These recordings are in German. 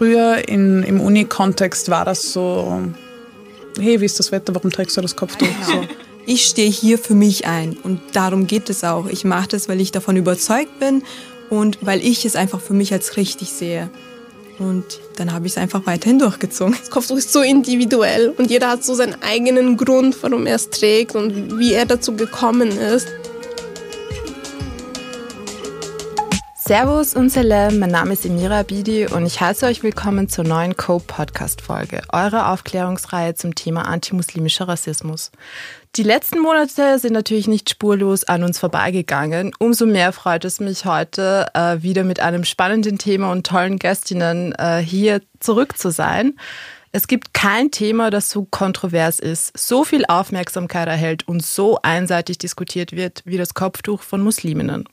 früher in, im Uni-Kontext war das so, hey, wie ist das Wetter, warum trägst du das Kopftuch? So. Ich stehe hier für mich ein und darum geht es auch. Ich mache das, weil ich davon überzeugt bin und weil ich es einfach für mich als richtig sehe. Und dann habe ich es einfach weiterhin durchgezogen. Das Kopftuch ist so individuell und jeder hat so seinen eigenen Grund, warum er es trägt und wie er dazu gekommen ist. Servus und Salam, mein Name ist Emira Abidi und ich heiße euch willkommen zur neuen Cope Podcast Folge, eurer Aufklärungsreihe zum Thema antimuslimischer Rassismus. Die letzten Monate sind natürlich nicht spurlos an uns vorbeigegangen. Umso mehr freut es mich heute äh, wieder mit einem spannenden Thema und tollen Gästinnen äh, hier zurück zu sein. Es gibt kein Thema, das so kontrovers ist, so viel Aufmerksamkeit erhält und so einseitig diskutiert wird wie das Kopftuch von Musliminnen.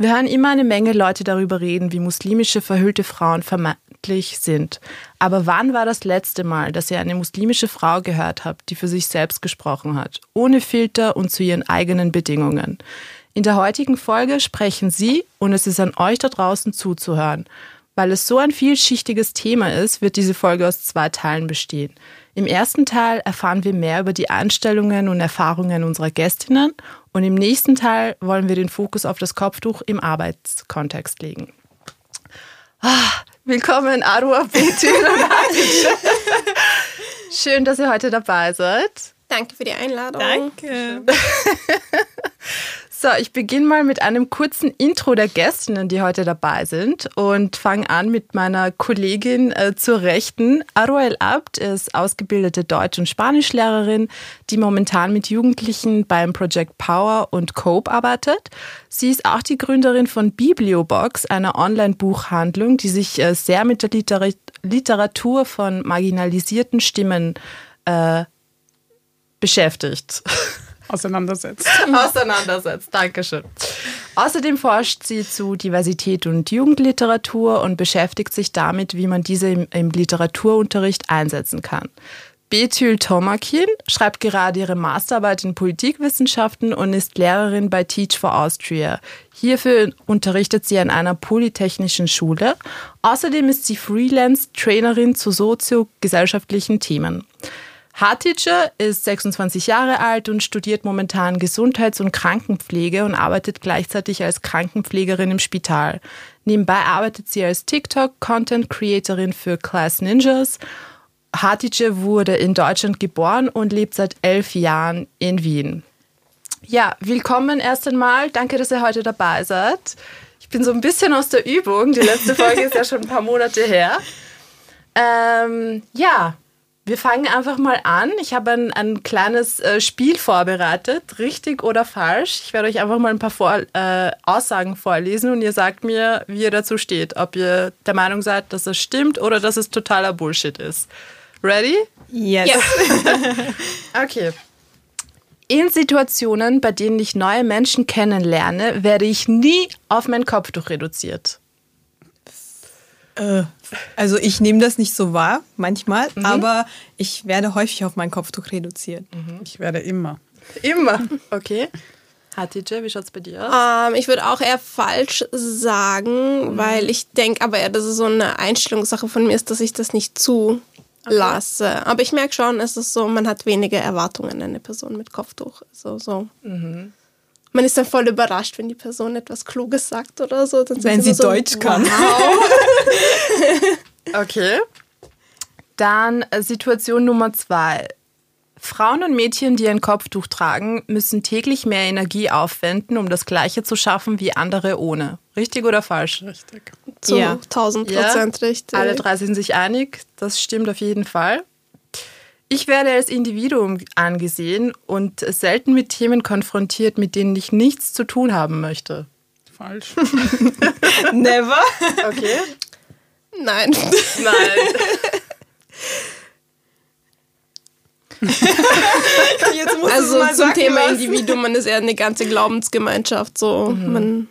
Wir hören immer eine Menge Leute darüber reden, wie muslimische verhüllte Frauen vermeintlich sind. Aber wann war das letzte Mal, dass ihr eine muslimische Frau gehört habt, die für sich selbst gesprochen hat, ohne Filter und zu ihren eigenen Bedingungen? In der heutigen Folge sprechen sie und es ist an euch da draußen zuzuhören. Weil es so ein vielschichtiges Thema ist, wird diese Folge aus zwei Teilen bestehen. Im ersten Teil erfahren wir mehr über die Einstellungen und Erfahrungen unserer Gästinnen und im nächsten Teil wollen wir den Fokus auf das Kopftuch im Arbeitskontext legen. Ah, willkommen, Arua, Betül Schön, dass ihr heute dabei seid. Danke für die Einladung. Danke. So, ich beginne mal mit einem kurzen Intro der Gästinnen, die heute dabei sind und fange an mit meiner Kollegin äh, zur Rechten. Aruel Abt ist ausgebildete Deutsch- und Spanischlehrerin, die momentan mit Jugendlichen beim Project Power und Cope arbeitet. Sie ist auch die Gründerin von Bibliobox, einer Online-Buchhandlung, die sich äh, sehr mit der Liter Literatur von marginalisierten Stimmen äh, beschäftigt. Auseinandersetzt. Auseinandersetzt, Dankeschön. Außerdem forscht sie zu Diversität und Jugendliteratur und beschäftigt sich damit, wie man diese im, im Literaturunterricht einsetzen kann. Betül Tomakin schreibt gerade ihre Masterarbeit in Politikwissenschaften und ist Lehrerin bei Teach for Austria. Hierfür unterrichtet sie an einer polytechnischen Schule. Außerdem ist sie Freelance-Trainerin zu soziogesellschaftlichen Themen. Hatice ist 26 Jahre alt und studiert momentan Gesundheits- und Krankenpflege und arbeitet gleichzeitig als Krankenpflegerin im Spital. Nebenbei arbeitet sie als TikTok-Content-Creatorin für Class Ninjas. Hatice wurde in Deutschland geboren und lebt seit elf Jahren in Wien. Ja, willkommen erst einmal. Danke, dass ihr heute dabei seid. Ich bin so ein bisschen aus der Übung. Die letzte Folge ist ja schon ein paar Monate her. Ähm, ja, wir fangen einfach mal an. Ich habe ein, ein kleines äh, Spiel vorbereitet, richtig oder falsch. Ich werde euch einfach mal ein paar Vor äh, Aussagen vorlesen und ihr sagt mir, wie ihr dazu steht. Ob ihr der Meinung seid, dass es stimmt oder dass es totaler Bullshit ist. Ready? Yes. Ja. Okay. In Situationen, bei denen ich neue Menschen kennenlerne, werde ich nie auf mein Kopftuch reduziert. Äh, also ich nehme das nicht so wahr, manchmal, aber ich werde häufig auf mein Kopftuch reduziert. Ich werde immer. Immer. Okay. Hatice, wie schaut's bei dir aus? Ähm, ich würde auch eher falsch sagen, weil ich denke aber eher, dass es so eine Einstellungssache von mir ist, dass ich das nicht zulasse. Aber ich merke schon, es ist so, man hat weniger Erwartungen an eine Person mit Kopftuch. Also so. Man ist dann voll überrascht, wenn die Person etwas Kluges sagt oder so. Dann Wenn sie so, Deutsch kann. Okay. Dann äh, Situation Nummer zwei. Frauen und Mädchen, die ein Kopftuch tragen, müssen täglich mehr Energie aufwenden, um das Gleiche zu schaffen wie andere ohne. Richtig oder falsch? Richtig. Zu Ja. 1000 Prozent richtig. Alle drei sind sich einig. Das stimmt auf jeden Fall. Ich werde als Individuum angesehen und selten mit Themen konfrontiert, mit denen ich nichts zu tun haben möchte. Falsch. Never. Okay. Nein. Nein. Jetzt musst Also zum Thema lassen. Individuum, man ist eher eine ganze Glaubensgemeinschaft. So. Man,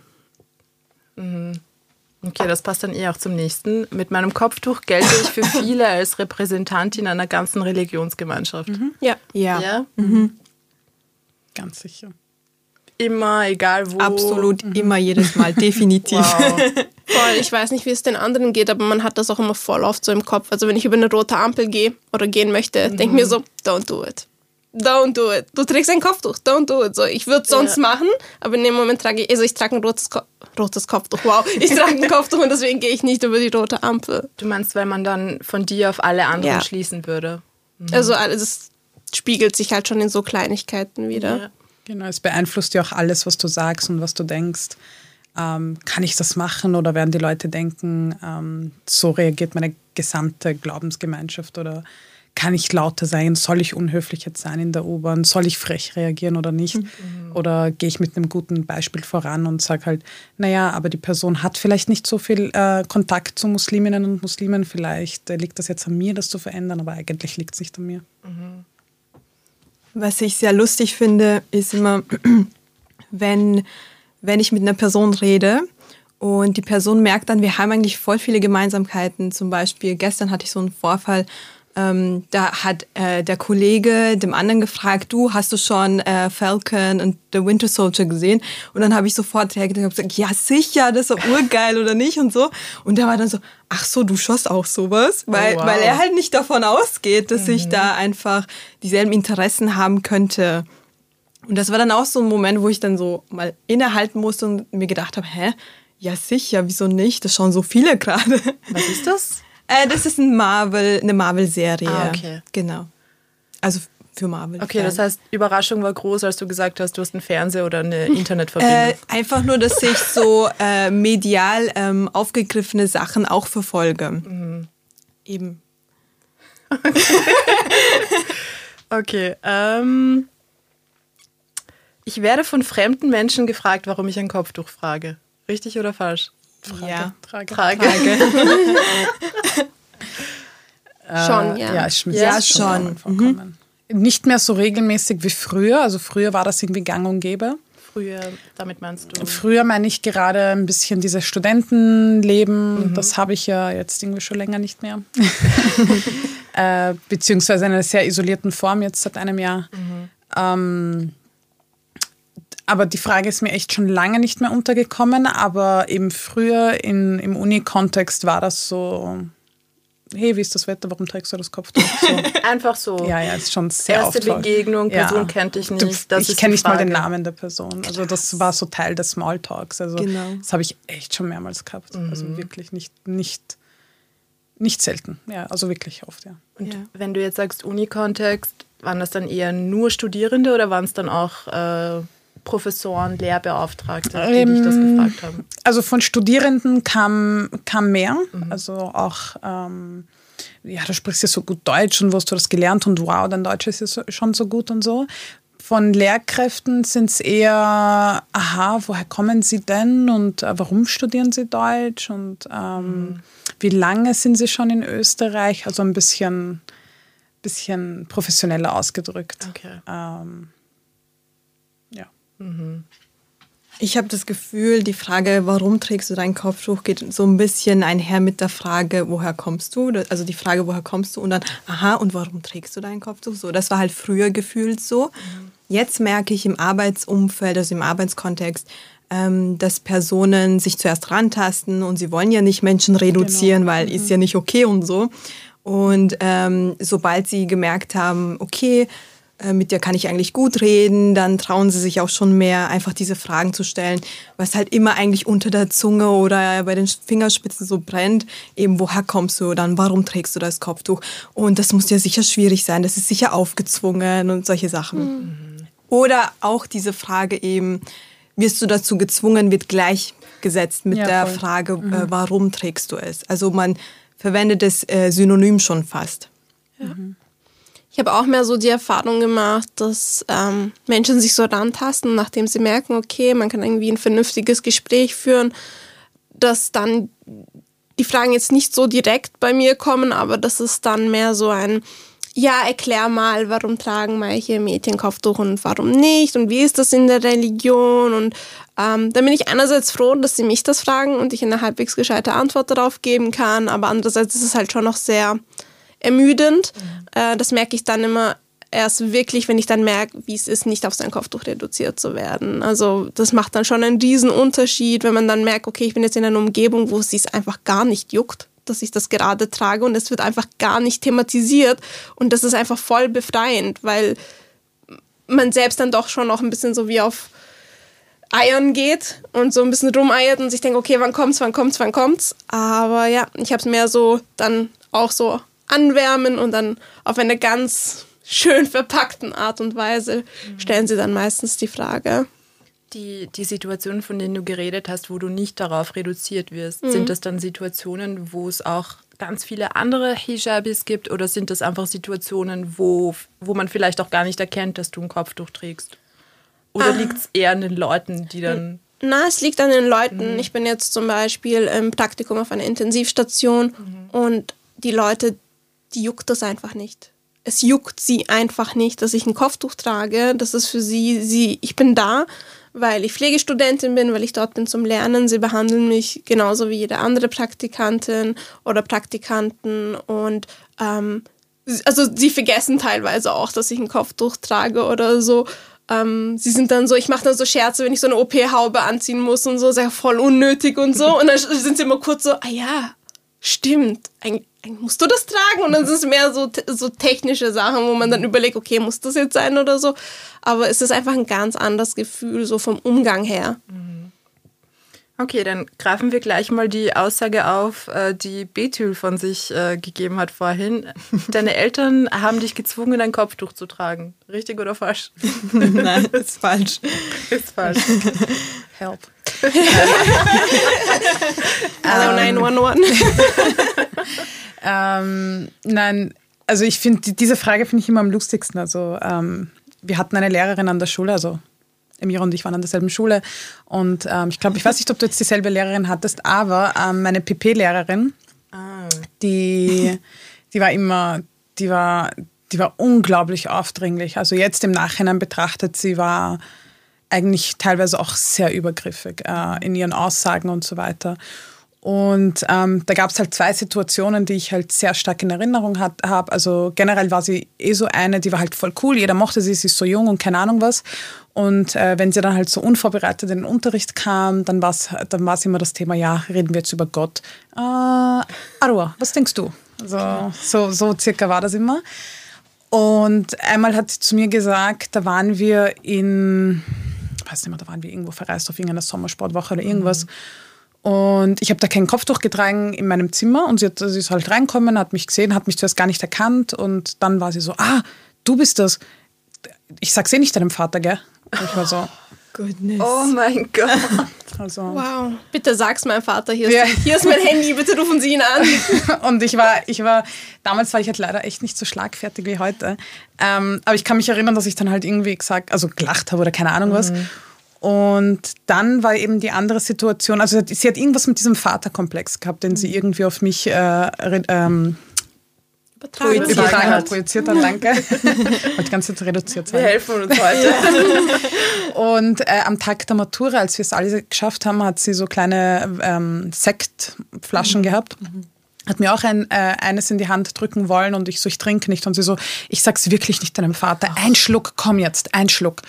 Okay, das passt dann eh auch zum nächsten. Mit meinem Kopftuch gelte ich für viele als Repräsentantin einer ganzen Religionsgemeinschaft. ja. Ja, Ja? Ganz sicher. Immer, egal wo. absolut immer jedes Mal, definitiv. Wow. Voll, ich weiß nicht, wie es den anderen geht, aber man hat das auch immer voll oft so im Kopf. Also wenn ich über eine rote Ampel gehe oder gehen möchte, mhm. denke mir so, don't do it. Don't do it. Du trägst ein Kopftuch, don't do it. So, ich würde es sonst ja. machen, aber in dem Moment trage ich, also ich trage ein rotes, Ko rotes Kopftuch, wow. Ich trage ein Kopftuch und deswegen gehe ich nicht über die rote Ampel. Du meinst, weil man dann von dir auf alle anderen ja. schließen würde? Mhm. Also alles spiegelt sich halt schon in so Kleinigkeiten wieder. Ja. Genau, es beeinflusst ja auch alles, was du sagst und was du denkst. Ähm, kann ich das machen oder werden die Leute denken, ähm, so reagiert meine gesamte Glaubensgemeinschaft oder kann ich lauter sein? Soll ich unhöflich jetzt sein in der U-Bahn? Soll ich frech reagieren oder nicht? Mhm. Oder gehe ich mit einem guten Beispiel voran und sage halt, naja, aber die Person hat vielleicht nicht so viel äh, Kontakt zu Musliminnen und Muslimen, vielleicht äh, liegt das jetzt an mir, das zu verändern, aber eigentlich liegt es nicht an mir. Mhm. Was ich sehr lustig finde, ist immer, wenn, wenn ich mit einer Person rede und die Person merkt dann, wir haben eigentlich voll viele Gemeinsamkeiten. Zum Beispiel gestern hatte ich so einen Vorfall, ähm, da hat äh, der Kollege dem anderen gefragt, du hast du schon äh, Falcon und The Winter Soldier gesehen? Und dann habe ich sofort reagiert und gesagt, ja sicher, das ist doch urgeil oder nicht und so. Und der war dann so, ach so, du schoss auch sowas, oh, weil, oh, wow. weil er halt nicht davon ausgeht, dass mhm. ich da einfach dieselben Interessen haben könnte. Und das war dann auch so ein Moment, wo ich dann so mal innehalten musste und mir gedacht habe, hä? Ja, sicher, wieso nicht? Das schauen so viele gerade. Was ist das? Äh, das ist ein Marvel, eine Marvel-Serie. Ah, okay. Genau. Also für Marvel. Okay, das heißt, Überraschung war groß, als du gesagt hast, du hast einen Fernseher oder eine Internetverbindung. Äh, einfach nur, dass ich so äh, medial ähm, aufgegriffene Sachen auch verfolge. Mhm. Eben. okay. Ähm, ich werde von fremden Menschen gefragt, warum ich ein Kopftuch frage. Richtig oder falsch? Frage. Ja, Frage. Frage. schon, ja. Ja, ist ja, schon. Mhm. Nicht mehr so regelmäßig wie früher. Also früher war das irgendwie gang und gäbe. Früher, damit meinst du? Früher meine ich gerade ein bisschen dieses Studentenleben. Mhm. Das habe ich ja jetzt irgendwie schon länger nicht mehr. äh, beziehungsweise in einer sehr isolierten Form jetzt seit einem Jahr. Mhm. Ähm, aber die Frage ist mir echt schon lange nicht mehr untergekommen. Aber eben früher in, im Uni-Kontext war das so, hey, wie ist das Wetter, warum trägst du das Kopftuch? So. Einfach so. Ja, ja, ist schon sehr Erste oft Begegnung, Person ja. kennt dich nicht. Das ich kenne nicht mal den Namen der Person. Also das war so Teil des Smalltalks. Also genau. das habe ich echt schon mehrmals gehabt. Also mhm. Also wirklich nicht, nicht, nicht selten. Ja, also wirklich oft, ja. Und ja. wenn du jetzt sagst Uni-Kontext, waren das dann eher nur Studierende oder waren es dann auch äh, Professoren, Lehrbeauftragte, die ähm, dich das gefragt haben? Also von Studierenden kam, kam mehr. Mhm. Also auch, ähm, ja, du sprichst ja so gut Deutsch und wo hast du das gelernt und wow, dein Deutsch ist ja schon so gut und so. Von Lehrkräften sind es eher, aha, woher kommen sie denn und äh, warum studieren sie Deutsch und ähm, mhm. wie lange sind sie schon in Österreich? Also ein bisschen, bisschen professioneller ausgedrückt. Okay. Ähm, ich habe das Gefühl, die Frage, warum trägst du dein Kopftuch, geht so ein bisschen einher mit der Frage, woher kommst du? Also die Frage, woher kommst du? Und dann, aha, und warum trägst du dein Kopftuch? So, das war halt früher gefühlt so. Mhm. Jetzt merke ich im Arbeitsumfeld, also im Arbeitskontext, ähm, dass Personen sich zuerst rantasten und sie wollen ja nicht Menschen reduzieren, genau. weil mhm. ist ja nicht okay und so. Und ähm, sobald sie gemerkt haben, okay, mit der kann ich eigentlich gut reden, dann trauen sie sich auch schon mehr, einfach diese Fragen zu stellen, was halt immer eigentlich unter der Zunge oder bei den Fingerspitzen so brennt, eben woher kommst du, dann warum trägst du das Kopftuch? Und das muss ja sicher schwierig sein, das ist sicher aufgezwungen und solche Sachen. Mhm. Oder auch diese Frage eben, wirst du dazu gezwungen, wird gleichgesetzt mit ja, der Frage, mhm. äh, warum trägst du es? Also man verwendet das äh, Synonym schon fast. Ja. Mhm. Ich habe auch mehr so die Erfahrung gemacht, dass ähm, Menschen sich so rantasten, nachdem sie merken, okay, man kann irgendwie ein vernünftiges Gespräch führen, dass dann die Fragen jetzt nicht so direkt bei mir kommen, aber das ist dann mehr so ein, ja, erklär mal, warum tragen manche Mädchen Kopftuch und warum nicht und wie ist das in der Religion? Und ähm, dann bin ich einerseits froh, dass sie mich das fragen und ich eine halbwegs gescheite Antwort darauf geben kann, aber andererseits ist es halt schon noch sehr ermüdend. Mhm. Äh, das merke ich dann immer. erst wirklich, wenn ich dann merke, wie es ist, nicht auf sein Kopftuch reduziert zu werden. Also das macht dann schon einen riesen Unterschied, wenn man dann merkt, okay, ich bin jetzt in einer Umgebung, wo es sich einfach gar nicht juckt, dass ich das gerade trage und es wird einfach gar nicht thematisiert und das ist einfach voll befreiend, weil man selbst dann doch schon noch ein bisschen so wie auf Eiern geht und so ein bisschen rumeiert und sich denkt, okay, wann kommt's, wann kommt's, wann kommt's. Aber ja, ich habe es mehr so dann auch so anwärmen und dann auf eine ganz schön verpackten Art und Weise stellen sie dann meistens die Frage. Die, die Situationen, von denen du geredet hast, wo du nicht darauf reduziert wirst, mhm. sind das dann Situationen, wo es auch ganz viele andere Hijabis gibt oder sind das einfach Situationen, wo, wo man vielleicht auch gar nicht erkennt, dass du ein Kopftuch trägst? Oder ah. liegt es eher an den Leuten, die dann. Na, es liegt an den Leuten. Mhm. Ich bin jetzt zum Beispiel im Praktikum auf einer Intensivstation mhm. und die Leute, die juckt das einfach nicht. Es juckt sie einfach nicht, dass ich ein Kopftuch trage. Das ist für sie, sie, ich bin da, weil ich Pflegestudentin bin, weil ich dort bin zum Lernen. Sie behandeln mich genauso wie jede andere Praktikantin oder Praktikanten und ähm, also sie vergessen teilweise auch, dass ich ein Kopftuch trage oder so. Ähm, sie sind dann so, ich mache dann so Scherze, wenn ich so eine OP-Haube anziehen muss und so, sehr voll unnötig und so. Und dann sind sie immer kurz so, ah ja, stimmt, eigentlich, musst du das tragen? Und dann sind es mehr so, so technische Sachen, wo man dann überlegt, okay, muss das jetzt sein oder so. Aber es ist einfach ein ganz anderes Gefühl, so vom Umgang her. Mhm. Okay, dann greifen wir gleich mal die Aussage auf, äh, die Bethül von sich äh, gegeben hat vorhin. Deine Eltern haben dich gezwungen, ein Kopftuch zu tragen. Richtig oder falsch? Nein, ist falsch. Ist falsch. Help. Hallo 911. ähm, nein, also ich finde, diese Frage finde ich immer am lustigsten. Also ähm, wir hatten eine Lehrerin an der Schule, also Emira und ich waren an derselben Schule. Und ähm, ich glaube, ich weiß nicht, ob du jetzt dieselbe Lehrerin hattest, aber ähm, meine PP-Lehrerin, ah. die, die war immer, die war, die war unglaublich aufdringlich. Also jetzt im Nachhinein betrachtet, sie war eigentlich teilweise auch sehr übergriffig äh, in ihren Aussagen und so weiter. Und ähm, da gab es halt zwei Situationen, die ich halt sehr stark in Erinnerung habe. Also generell war sie eh so eine, die war halt voll cool, jeder mochte sie, sie ist so jung und keine Ahnung was. Und äh, wenn sie dann halt so unvorbereitet in den Unterricht kam, dann war es dann war's immer das Thema, ja, reden wir jetzt über Gott. Äh, Arua, was denkst du? So, so, so circa war das immer. Und einmal hat sie zu mir gesagt, da waren wir in, ich weiß nicht mehr, da waren wir irgendwo verreist auf irgendeiner Sommersportwoche oder irgendwas. Mhm. Und ich habe da kein Kopftuch getragen in meinem Zimmer und sie, hat, sie ist halt reinkommen, hat mich gesehen, hat mich zuerst gar nicht erkannt und dann war sie so, ah, du bist das. Ich sag's eh nicht deinem Vater, gell? Und ich war so, Goodness. Oh mein Gott. Also. Wow. Bitte sag's meinem Vater, hier ist, ja. hier ist mein Handy, bitte rufen Sie ihn an. und ich war, ich war, damals war ich halt leider echt nicht so schlagfertig wie heute. Ähm, aber ich kann mich erinnern, dass ich dann halt irgendwie gesagt, also gelacht habe oder keine Ahnung was. Mhm. Und dann war eben die andere Situation, also sie hat irgendwas mit diesem Vaterkomplex gehabt, den sie mhm. irgendwie auf mich äh, ähm, übertragen, übertragen hat. Projiziert hat, danke. Wollte die ganze Zeit reduziert sein. Wir helfen uns heute. Und äh, am Tag der Matura, als wir es alle geschafft haben, hat sie so kleine ähm, Sektflaschen mhm. gehabt. Mhm hat mir auch ein, äh, eines in die Hand drücken wollen und ich so, ich trinke nicht. Und sie so, ich sag's wirklich nicht deinem Vater. Ein Schluck, komm jetzt, ein Schluck.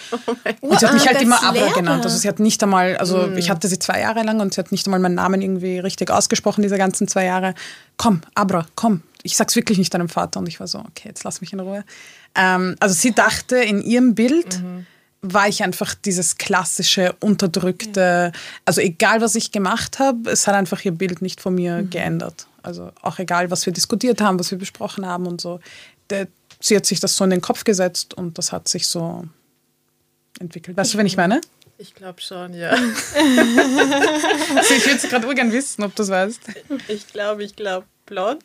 Oh und sie hat mich halt immer Abra genannt. Also sie hat nicht einmal, also mm. ich hatte sie zwei Jahre lang und sie hat nicht einmal meinen Namen irgendwie richtig ausgesprochen, diese ganzen zwei Jahre. Komm, Abra, komm. Ich sag's wirklich nicht deinem Vater. Und ich war so, okay, jetzt lass mich in Ruhe. Ähm, also sie dachte in ihrem Bild, mhm war ich einfach dieses klassische, unterdrückte, also egal was ich gemacht habe, es hat einfach ihr Bild nicht von mir mhm. geändert. Also auch egal, was wir diskutiert haben, was wir besprochen haben und so. Der, sie hat sich das so in den Kopf gesetzt und das hat sich so entwickelt. Weißt du, wenn ich meine? Ich glaube schon, ja. also ich würde gerade urgern wissen, ob du das weißt. Ich glaube, ich glaube, blond.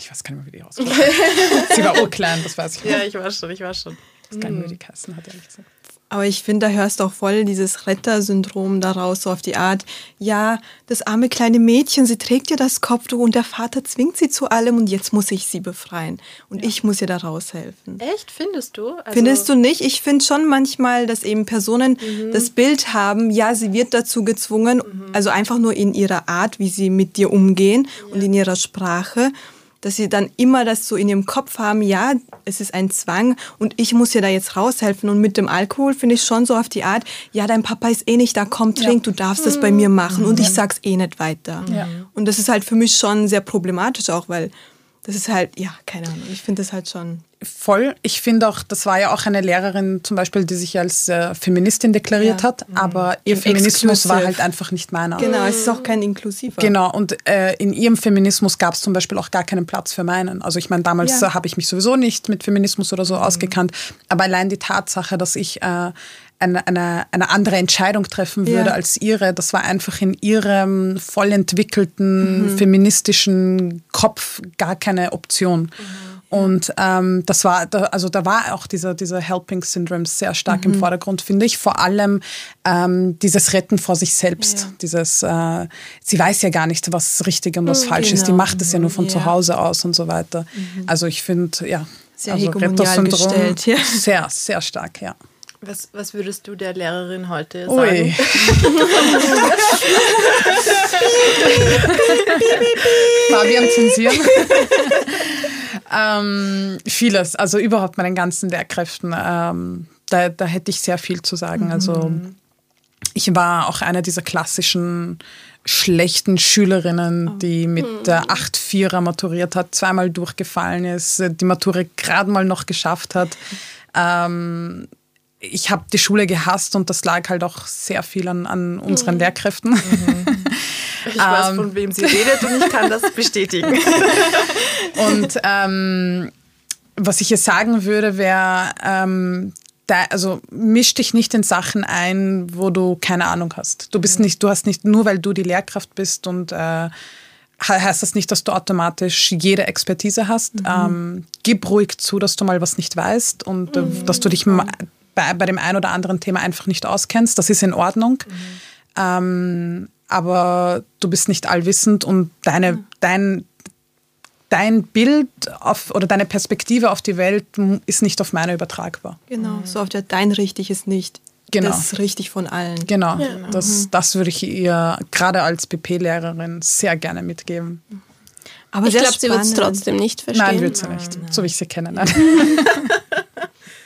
Ich weiß gar nicht mehr, wie die aussieht. sie war urklein, das weiß ich. Ja, ich war schon, ich war schon. Ich weiß gar nicht mehr, wie die Kassen hat, ehrlich gesagt. Aber ich finde, da hörst du auch voll dieses Rettersyndrom daraus, so auf die Art, ja, das arme kleine Mädchen, sie trägt ja das Kopftuch und der Vater zwingt sie zu allem und jetzt muss ich sie befreien. Und ja. ich muss ihr da raushelfen. Echt, findest du? Also findest du nicht? Ich finde schon manchmal, dass eben Personen mhm. das Bild haben, ja, sie wird dazu gezwungen, mhm. also einfach nur in ihrer Art, wie sie mit dir umgehen ja. und in ihrer Sprache. Dass sie dann immer das so in ihrem Kopf haben, ja, es ist ein Zwang und ich muss dir da jetzt raushelfen. Und mit dem Alkohol finde ich schon so auf die Art, ja, dein Papa ist eh nicht da, komm, trink, ja. du darfst das bei mir machen und ich sag's eh nicht weiter. Ja. Und das ist halt für mich schon sehr problematisch auch, weil das ist halt, ja, keine Ahnung, ich finde das halt schon voll. Ich finde auch, das war ja auch eine Lehrerin zum Beispiel, die sich als äh, Feministin deklariert ja. hat, mhm. aber ihr Feminismus war halt einfach nicht meiner. Genau, es ist auch kein inklusiver. Genau, und äh, in ihrem Feminismus gab es zum Beispiel auch gar keinen Platz für meinen. Also ich meine, damals ja. habe ich mich sowieso nicht mit Feminismus oder so mhm. ausgekannt, aber allein die Tatsache, dass ich äh, eine, eine, eine andere Entscheidung treffen würde ja. als ihre. Das war einfach in ihrem voll entwickelten mhm. feministischen Kopf gar keine Option. Mhm. Und ähm, das war, also da war auch dieser, dieser Helping Syndrome sehr stark mhm. im Vordergrund, finde ich. Vor allem ähm, dieses Retten vor sich selbst. Ja. Dieses, äh, sie weiß ja gar nicht, was richtig und was mhm, falsch genau. ist. Die genau. macht es ja nur von ja. zu Hause aus und so weiter. Mhm. Also ich finde, ja, sehr also hegemonial gestellt, ja. Sehr, sehr stark, ja. Was, was würdest du der Lehrerin heute sagen? Ui. Fabian zensieren. ähm, vieles, also überhaupt meinen ganzen Lehrkräften. Ähm, da, da hätte ich sehr viel zu sagen. Mhm. Also ich war auch eine dieser klassischen schlechten Schülerinnen, oh. die mit der 8-4er maturiert hat, zweimal durchgefallen ist, die Matura gerade mal noch geschafft hat. Ähm, ich habe die Schule gehasst und das lag halt auch sehr viel an, an unseren mhm. Lehrkräften. Mhm. Ich weiß, von wem sie redet und ich kann das bestätigen. und ähm, was ich jetzt sagen würde, wäre, ähm, also misch dich nicht in Sachen ein, wo du keine Ahnung hast. Du bist mhm. nicht, du hast nicht, nur weil du die Lehrkraft bist und äh, heißt das nicht, dass du automatisch jede Expertise hast. Mhm. Ähm, gib ruhig zu, dass du mal was nicht weißt und äh, mhm. dass du dich bei, bei dem einen oder anderen Thema einfach nicht auskennst. Das ist in Ordnung. Mhm. Ähm, aber du bist nicht allwissend und deine, mhm. dein, dein Bild auf, oder deine Perspektive auf die Welt ist nicht auf meine übertragbar. Genau, mhm. so auf der dein richtig ist nicht genau. das ist richtig von allen. Genau, ja. das, mhm. das würde ich ihr gerade als PP-Lehrerin sehr gerne mitgeben. Aber ich glaube, sie wird es trotzdem nicht verstehen. Nein, wird sie nicht, nein. so wie ich sie kenne. Nein.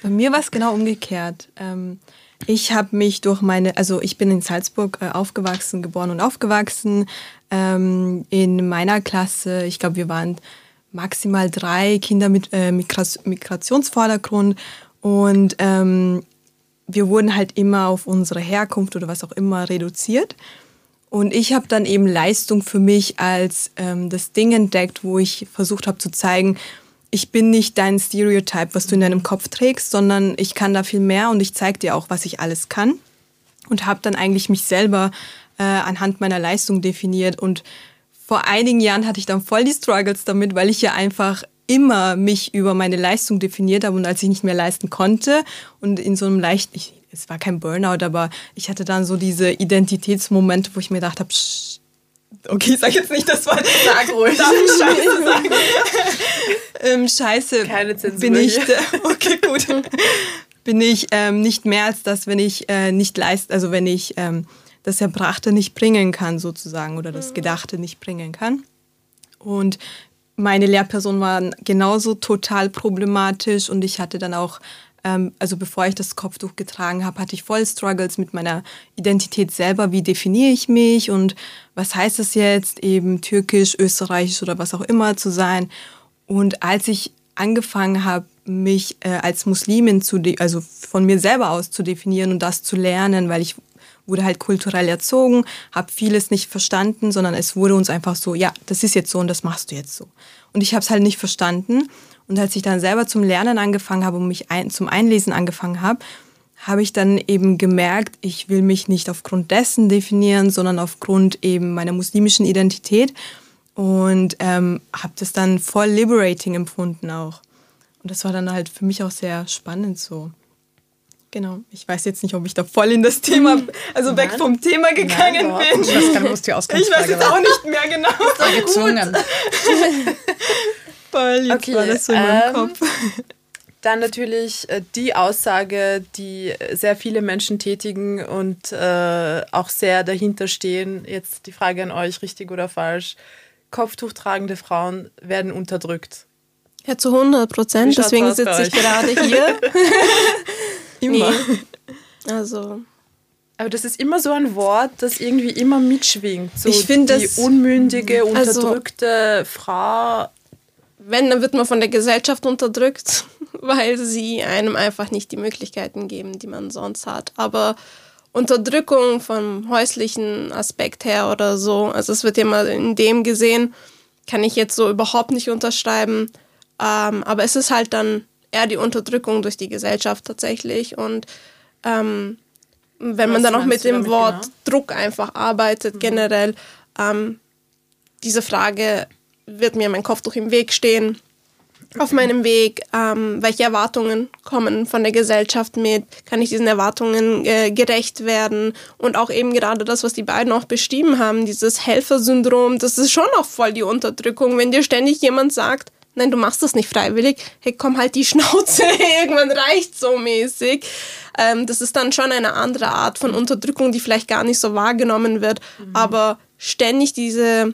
Bei mir war es genau umgekehrt. Ähm, ich habe mich durch meine, also ich bin in Salzburg äh, aufgewachsen, geboren und aufgewachsen. Ähm, in meiner Klasse, ich glaube, wir waren maximal drei Kinder mit äh, Migrationsvordergrund und ähm, wir wurden halt immer auf unsere Herkunft oder was auch immer reduziert. Und ich habe dann eben Leistung für mich als ähm, das Ding entdeckt, wo ich versucht habe zu zeigen, ich bin nicht dein Stereotype, was du in deinem Kopf trägst, sondern ich kann da viel mehr und ich zeige dir auch, was ich alles kann. Und habe dann eigentlich mich selber äh, anhand meiner Leistung definiert. Und vor einigen Jahren hatte ich dann voll die Struggles damit, weil ich ja einfach immer mich über meine Leistung definiert habe und als ich nicht mehr leisten konnte und in so einem leicht, ich, es war kein Burnout, aber ich hatte dann so diese Identitätsmomente, wo ich mir gedacht habe, okay, ich sag jetzt nicht das Wort. Sag ruhig. Darf ich Scheiße sagen? ähm, Scheiße. Keine Zensur. Bin ich, okay, gut. bin ich ähm, nicht mehr als das, wenn ich äh, nicht leist, also wenn ich ähm, das Erbrachte nicht bringen kann, sozusagen, oder das Gedachte nicht bringen kann. Und meine Lehrpersonen waren genauso total problematisch und ich hatte dann auch also bevor ich das Kopftuch getragen habe, hatte ich voll Struggles mit meiner Identität selber. Wie definiere ich mich und was heißt es jetzt, eben türkisch, österreichisch oder was auch immer zu sein? Und als ich angefangen habe, mich äh, als Muslimin zu, also von mir selber aus zu definieren und das zu lernen, weil ich wurde halt kulturell erzogen, habe vieles nicht verstanden, sondern es wurde uns einfach so, ja, das ist jetzt so und das machst du jetzt so. Und ich habe es halt nicht verstanden und als ich dann selber zum Lernen angefangen habe und mich ein, zum Einlesen angefangen habe, habe ich dann eben gemerkt, ich will mich nicht aufgrund dessen definieren, sondern aufgrund eben meiner muslimischen Identität und ähm, habe das dann voll liberating empfunden auch. Und das war dann halt für mich auch sehr spannend so. Genau. Ich weiß jetzt nicht, ob ich da voll in das Thema, also Nein. weg vom Thema gegangen Nein, bin. Ich weiß jetzt auch nicht mehr genau. Gezwungen. Voll, jetzt okay, war das so in meinem ähm, Kopf. Dann natürlich äh, die Aussage, die sehr viele Menschen tätigen und äh, auch sehr dahinter stehen. Jetzt die Frage an euch, richtig oder falsch. Kopftuch tragende Frauen werden unterdrückt. Ja, zu 100 Prozent. Deswegen sitze ich gerade hier. Immer. Nee. Also. Aber das ist immer so ein Wort, das irgendwie immer mitschwingt. So Ich find die das- unmündige, Also- unterdrückte Frau. Wenn, dann wird man von der Gesellschaft unterdrückt, weil sie einem einfach nicht die Möglichkeiten geben, die man sonst hat. Aber Unterdrückung vom häuslichen Aspekt her oder so, also es wird ja mal in dem gesehen, kann ich jetzt so überhaupt nicht unterschreiben. Ähm, aber es ist halt dann eher die Unterdrückung durch die Gesellschaft tatsächlich. Und ähm, wenn man Was dann auch mit dem Wort genau? Druck einfach arbeitet, generell, ähm, diese Frage, wird mir mein Kopftuch im Weg stehen? Auf meinem Weg, ähm, welche Erwartungen kommen von der Gesellschaft mit? Kann ich diesen Erwartungen äh, gerecht werden? Und auch eben gerade das, was die beiden auch beschrieben haben, dieses Helfersyndrom, das ist schon auch voll die Unterdrückung, wenn dir ständig jemand sagt, nein, du machst das nicht freiwillig, hey, komm halt die Schnauze, irgendwann reicht so mäßig. Ähm, das ist dann schon eine andere Art von Unterdrückung, die vielleicht gar nicht so wahrgenommen wird, aber ständig diese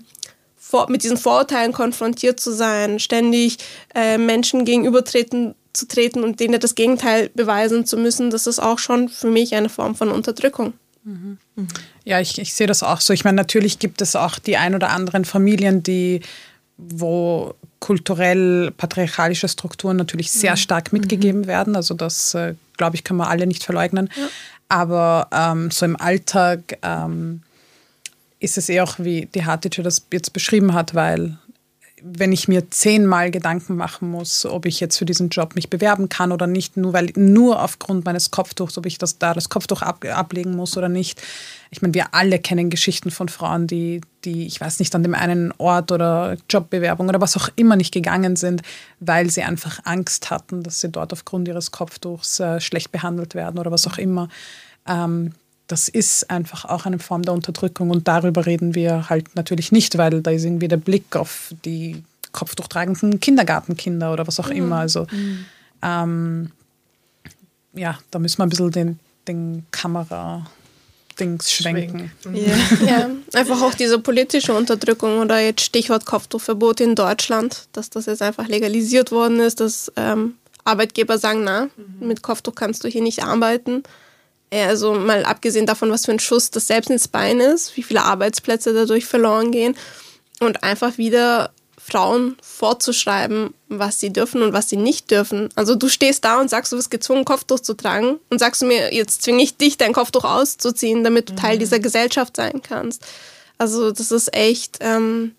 vor, mit diesen Vorurteilen konfrontiert zu sein, ständig äh, Menschen gegenübertreten zu treten und denen das Gegenteil beweisen zu müssen, das ist auch schon für mich eine Form von Unterdrückung. Ja, ich, ich sehe das auch so. Ich meine, natürlich gibt es auch die ein oder anderen Familien, die, wo kulturell patriarchalische Strukturen natürlich sehr stark mitgegeben werden. Also das, äh, glaube ich, können wir alle nicht verleugnen. Aber ähm, so im Alltag ähm, ist es eher auch, wie die Hartice das jetzt beschrieben hat, weil wenn ich mir zehnmal Gedanken machen muss, ob ich jetzt für diesen Job mich bewerben kann oder nicht, nur weil nur aufgrund meines Kopftuchs, ob ich das da das Kopftuch ab, ablegen muss oder nicht. Ich meine, wir alle kennen Geschichten von Frauen, die, die, ich weiß nicht, an dem einen Ort oder Jobbewerbung oder was auch immer nicht gegangen sind, weil sie einfach Angst hatten, dass sie dort aufgrund ihres Kopftuchs äh, schlecht behandelt werden oder was auch immer. Ähm, das ist einfach auch eine Form der Unterdrückung und darüber reden wir halt natürlich nicht, weil da ist irgendwie der Blick auf die kopftuchtragenden Kindergartenkinder oder was auch immer. Also ähm, ja, da müssen wir ein bisschen den, den Kamera-Dings schwenken. Ja. Ja, einfach auch diese politische Unterdrückung oder jetzt Stichwort Kopftuchverbot in Deutschland, dass das jetzt einfach legalisiert worden ist, dass ähm, Arbeitgeber sagen, na, mit Kopftuch kannst du hier nicht arbeiten. Ja, Also mal abgesehen davon, was für ein Schuss das selbst ins Bein ist, wie viele Arbeitsplätze dadurch verloren gehen und einfach wieder Frauen vorzuschreiben, was sie dürfen und was sie nicht dürfen. Also du stehst da und sagst, du wirst gezwungen, Kopftuch zu tragen und sagst du mir, jetzt zwinge ich dich, dein Kopftuch auszuziehen, damit du Teil dieser Gesellschaft sein kannst. Also das ist echt, ähm,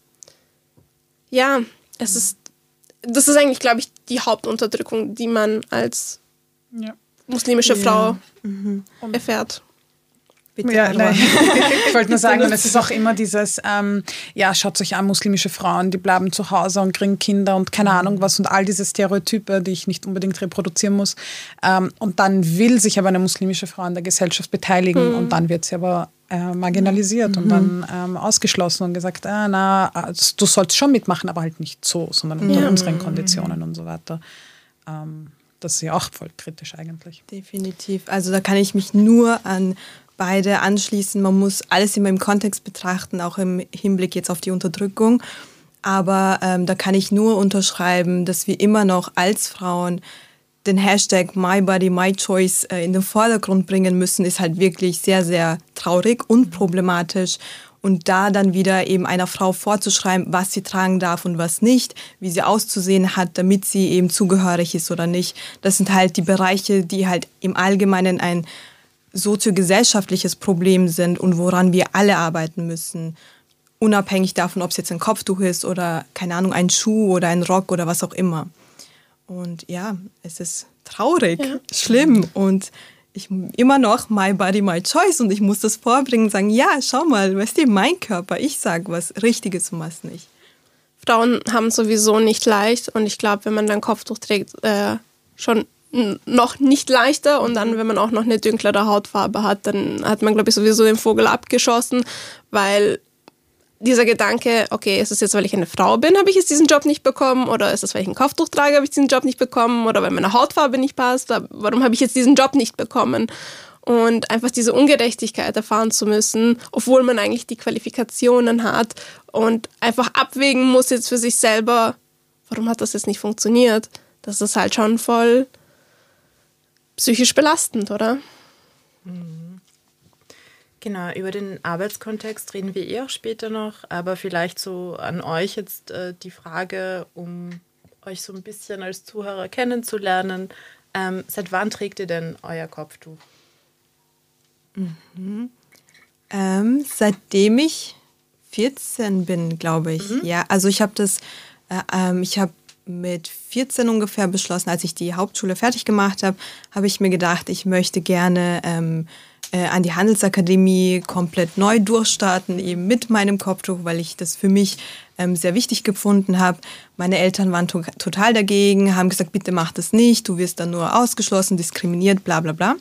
ja, es ist, das ist eigentlich, glaube ich, die Hauptunterdrückung, die man als Ja. Muslimische Frau erfährt. Bitte, Ja, ich wollte nur sagen, und es ist auch immer dieses, ähm, ja, schaut euch an, muslimische Frauen, die bleiben zu Hause und kriegen Kinder und keine Ahnung was und all diese Stereotype, die ich nicht unbedingt reproduzieren muss. Ähm, und dann will sich aber eine muslimische Frau an der Gesellschaft beteiligen und dann wird sie aber äh, marginalisiert und dann ähm, ausgeschlossen und gesagt, ah, na, also, du sollst schon mitmachen, aber halt nicht so, sondern unter Ja. unseren Konditionen und so weiter. Ähm, das ist ja auch voll kritisch eigentlich. Definitiv. Also da kann ich mich nur an beide anschließen. Man muss alles immer im Kontext betrachten, auch im Hinblick jetzt auf die Unterdrückung. Aber ähm, da kann ich nur unterschreiben, dass wir immer noch als Frauen den Hashtag My Body, My Choice äh, in den Vordergrund bringen müssen, ist halt wirklich sehr, sehr traurig und problematisch. Und da dann wieder eben einer Frau vorzuschreiben, was sie tragen darf und was nicht, wie sie auszusehen hat, damit sie eben zugehörig ist oder nicht. Das sind halt die Bereiche, die halt im Allgemeinen ein soziogesellschaftliches Problem sind und woran wir alle arbeiten müssen. Unabhängig davon, ob es jetzt ein Kopftuch ist oder, keine Ahnung, ein Schuh oder ein Rock oder was auch immer. Und ja, es ist traurig, schlimm und ich immer noch my body, my choice und ich muss das vorbringen sagen, ja, schau mal, weißt du, mein Körper, ich sag was Richtiges und was nicht. Frauen haben es sowieso nicht leicht und ich glaube, wenn man dann Kopftuch trägt, äh, schon noch nicht leichter und dann, wenn man auch noch eine dünklere Hautfarbe hat, dann hat man, glaube ich, sowieso den Vogel abgeschossen, weil dieser Gedanke, okay, ist es jetzt, weil ich eine Frau bin, habe ich jetzt diesen Job nicht bekommen oder ist es, weil ich ein Kopftuch trage, habe ich diesen Job nicht bekommen oder weil meine Hautfarbe nicht passt, warum habe ich jetzt diesen Job nicht bekommen? und einfach diese Ungerechtigkeit erfahren zu müssen, obwohl man eigentlich die Qualifikationen hat und einfach abwägen muss jetzt für sich selber, warum hat das jetzt nicht funktioniert? Das ist halt schon voll psychisch belastend, oder? Genau, über den Arbeitskontext reden wir eh auch später noch, aber vielleicht so an euch jetzt äh, die Frage, um euch so ein bisschen als Zuhörer kennenzulernen. Ähm, seit wann trägt ihr denn euer Kopftuch? Ähm, seitdem ich 14 bin, glaube ich. Ja, also ich habe das, äh, ähm, ich habe mit 14 ungefähr beschlossen, als ich die Hauptschule fertig gemacht habe, habe ich mir gedacht, ich möchte gerne ähm, äh, an die Handelsakademie komplett neu durchstarten, eben mit meinem Kopftuch, weil ich das für mich ähm, sehr wichtig gefunden habe. Meine Eltern waren to total dagegen, haben gesagt, bitte mach das nicht, du wirst dann nur ausgeschlossen, diskriminiert, bla bla bla.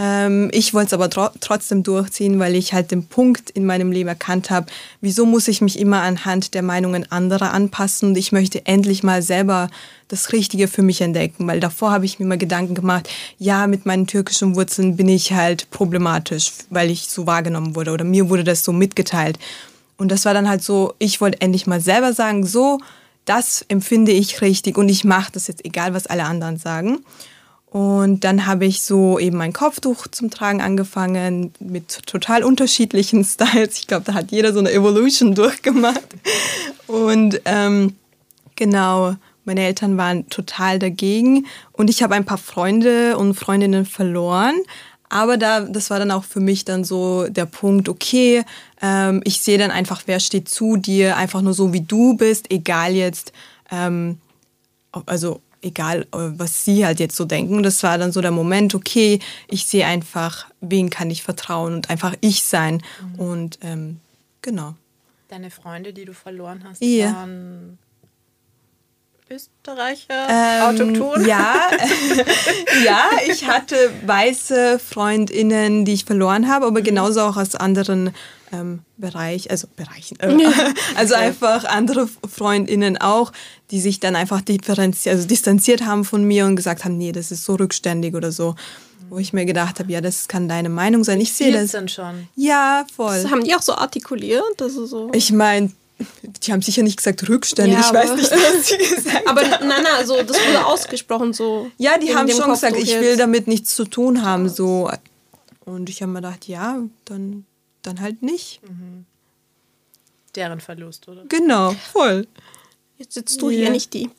Ähm, ich wollte es aber tro trotzdem durchziehen, weil ich halt den Punkt in meinem Leben erkannt habe, wieso muss ich mich immer anhand der Meinungen anderer anpassen und ich möchte endlich mal selber das Richtige für mich entdecken, weil davor habe ich mir mal Gedanken gemacht, ja, mit meinen türkischen Wurzeln bin ich halt problematisch, weil ich so wahrgenommen wurde oder mir wurde das so mitgeteilt. Und das war dann halt so, ich wollte endlich mal selber sagen, so, das empfinde ich richtig und ich mache das jetzt, egal was alle anderen sagen. Und dann habe ich so eben mein Kopftuch zum Tragen angefangen mit total unterschiedlichen Styles. Ich glaube, da hat jeder so eine Evolution durchgemacht. Und ähm, genau, meine Eltern waren total dagegen. Und ich habe ein paar Freunde und Freundinnen verloren. Aber da, das war dann auch für mich dann so der Punkt, okay, ähm, ich sehe dann einfach, wer steht zu dir, einfach nur so wie du bist, egal jetzt, ähm, also egal, äh, was sie halt jetzt so denken. Das war dann so der Moment, okay, ich sehe einfach, wen kann ich vertrauen und einfach ich sein. Mhm. Und ähm, genau. Deine Freunde, die du verloren hast, Ja. waren Österreicher, Ähm, autochton? Ja, ja, ich hatte weiße Freundinnen, die ich verloren habe, Mhm. aber genauso auch aus anderen ähm, Bereich, also Bereichen, äh, also einfach andere Freundinnen auch, die sich dann einfach differenziert, also distanziert haben von mir und gesagt haben, nee, das ist so rückständig oder so. Wo ich mir gedacht habe, ja, das kann deine Meinung sein. Ich sehe das. 14 schon. Ja, voll. Das haben die auch so artikuliert? Ist so. Ich meine, die haben sicher nicht gesagt rückständig. Ja, ich weiß aber- nicht, was sie gesagt aber nein, nein, also das wurde ausgesprochen so. Ja, die haben schon gesagt, Kopftuch ich will damit nichts zu tun haben. So. Und ich habe mir gedacht, ja, dann, dann halt nicht. Deren Verlust, oder? Genau, voll. Jetzt sitzt du Ja. hier, nicht die.